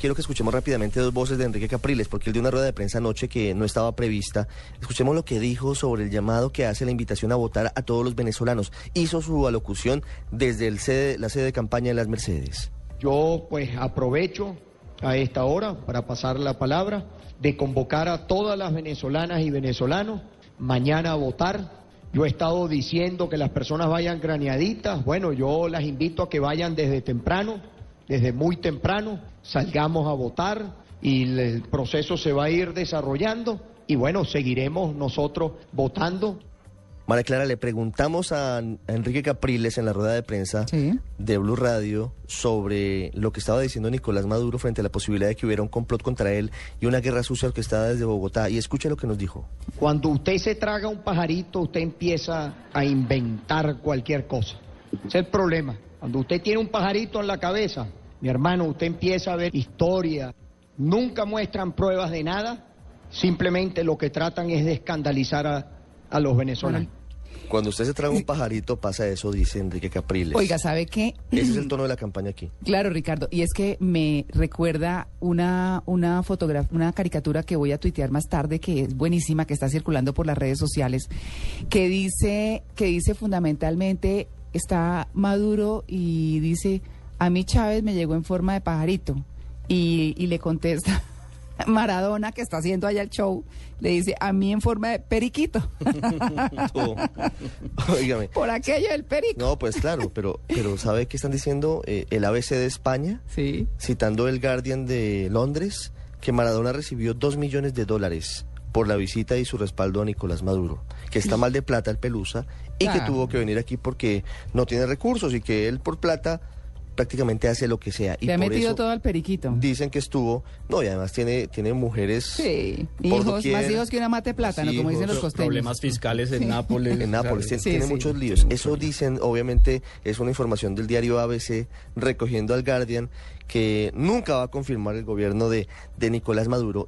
Quiero que escuchemos rápidamente dos voces de Enrique Capriles, porque él dio una rueda de prensa anoche que no estaba prevista. Escuchemos lo que dijo sobre el llamado que hace la invitación a votar a todos los venezolanos. Hizo su alocución desde la sede de campaña de las Mercedes. Yo pues aprovecho a esta hora para pasar la palabra de convocar a todas las venezolanas y venezolanos mañana a votar. Yo he estado diciendo que las personas vayan graneaditas. Bueno, yo las invito a que vayan desde temprano desde muy temprano, salgamos a votar y el proceso se va a ir desarrollando y bueno, seguiremos nosotros votando. María Clara, le preguntamos a Enrique Capriles en la rueda de prensa de Blue Radio sobre lo que estaba diciendo Nicolás Maduro frente a la posibilidad de que hubiera un complot contra él y una guerra sucia que estaba desde Bogotá. Y escuche lo que nos dijo. Cuando usted se traga un pajarito, usted empieza a inventar cualquier cosa. Ese es el problema. Cuando usted tiene un pajarito en la cabeza, mi hermano, usted empieza a ver historia, nunca muestran pruebas de nada, simplemente lo que tratan es de escandalizar a, los venezolanos. Cuando usted se traga un pajarito pasa eso, dice Enrique Capriles. Oiga, ¿sabe qué? Ese es el tono de la campaña aquí. Claro, Ricardo, y es que me recuerda una una fotografía, una caricatura que voy a tuitear más tarde que es buenísima, que está circulando por las redes sociales, que dice que dice fundamentalmente está Maduro y dice a mí Chávez me llegó en forma de pajarito y, le contesta Maradona, que está haciendo allá el show, le dice a mí en forma de periquito. Por aquello del perico. No, pues claro, pero, pero ¿sabe qué están diciendo? Eh, el ABC de España, sí. citando el Guardian de Londres, que Maradona recibió dos millones de dólares por la visita y su respaldo a Nicolás Maduro, que está mal de plata el Pelusa y que tuvo que venir aquí porque no tiene recursos y que él por plata prácticamente hace lo que sea. Y Le ha metido todo al periquito. Dicen que estuvo, no, y además tiene, tiene mujeres. Sí, hijos, más hijos que una mate plátano, como dicen los costeños. Problemas fiscales en Nápoles. En Nápoles, tiene, muchos líos. Eso dicen, obviamente, es una información del diario ABC recogiendo al Guardian que nunca va a confirmar el gobierno de, de Nicolás Maduro.